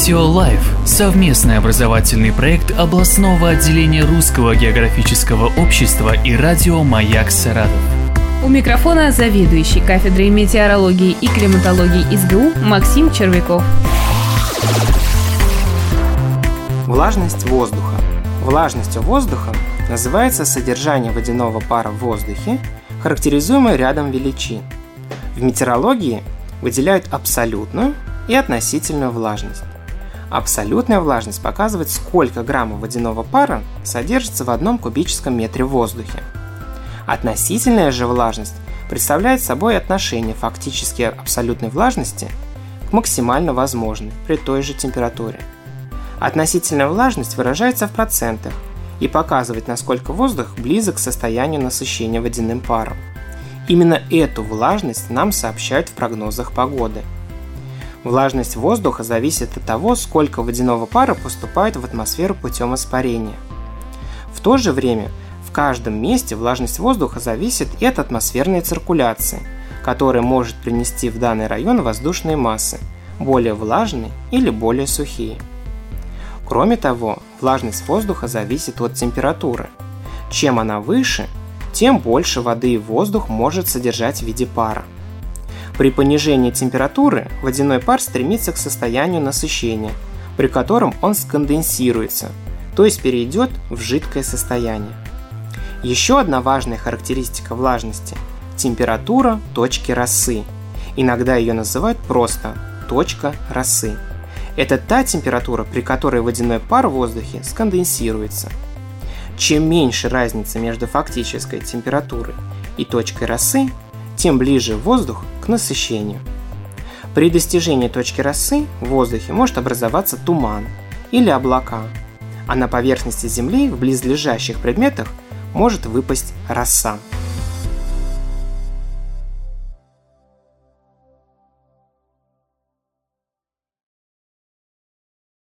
Радио Лайф – совместный образовательный проект областного отделения Русского географического общества и радио «Маяк Саратов». У микрофона заведующий кафедрой метеорологии и климатологии СГУ Максим Червяков. Влажность воздуха. Влажностью воздуха называется содержание водяного пара в воздухе, характеризуемое рядом величин. В метеорологии выделяют абсолютную и относительную влажность. Абсолютная влажность показывает, сколько граммов водяного пара содержится в одном кубическом метре воздухе. Относительная же влажность представляет собой отношение фактически абсолютной влажности к максимально возможной при той же температуре. Относительная влажность выражается в процентах и показывает, насколько воздух близок к состоянию насыщения водяным паром. Именно эту влажность нам сообщают в прогнозах погоды – Влажность воздуха зависит от того, сколько водяного пара поступает в атмосферу путем испарения. В то же время в каждом месте влажность воздуха зависит и от атмосферной циркуляции, которая может принести в данный район воздушные массы, более влажные или более сухие. Кроме того, влажность воздуха зависит от температуры. Чем она выше, тем больше воды и воздух может содержать в виде пара. При понижении температуры водяной пар стремится к состоянию насыщения, при котором он сконденсируется, то есть перейдет в жидкое состояние. Еще одна важная характеристика влажности – температура точки росы. Иногда ее называют просто точка росы. Это та температура, при которой водяной пар в воздухе сконденсируется. Чем меньше разница между фактической температурой и точкой росы, тем ближе воздух к насыщению. При достижении точки росы в воздухе может образоваться туман или облака, а на поверхности Земли в близлежащих предметах может выпасть роса.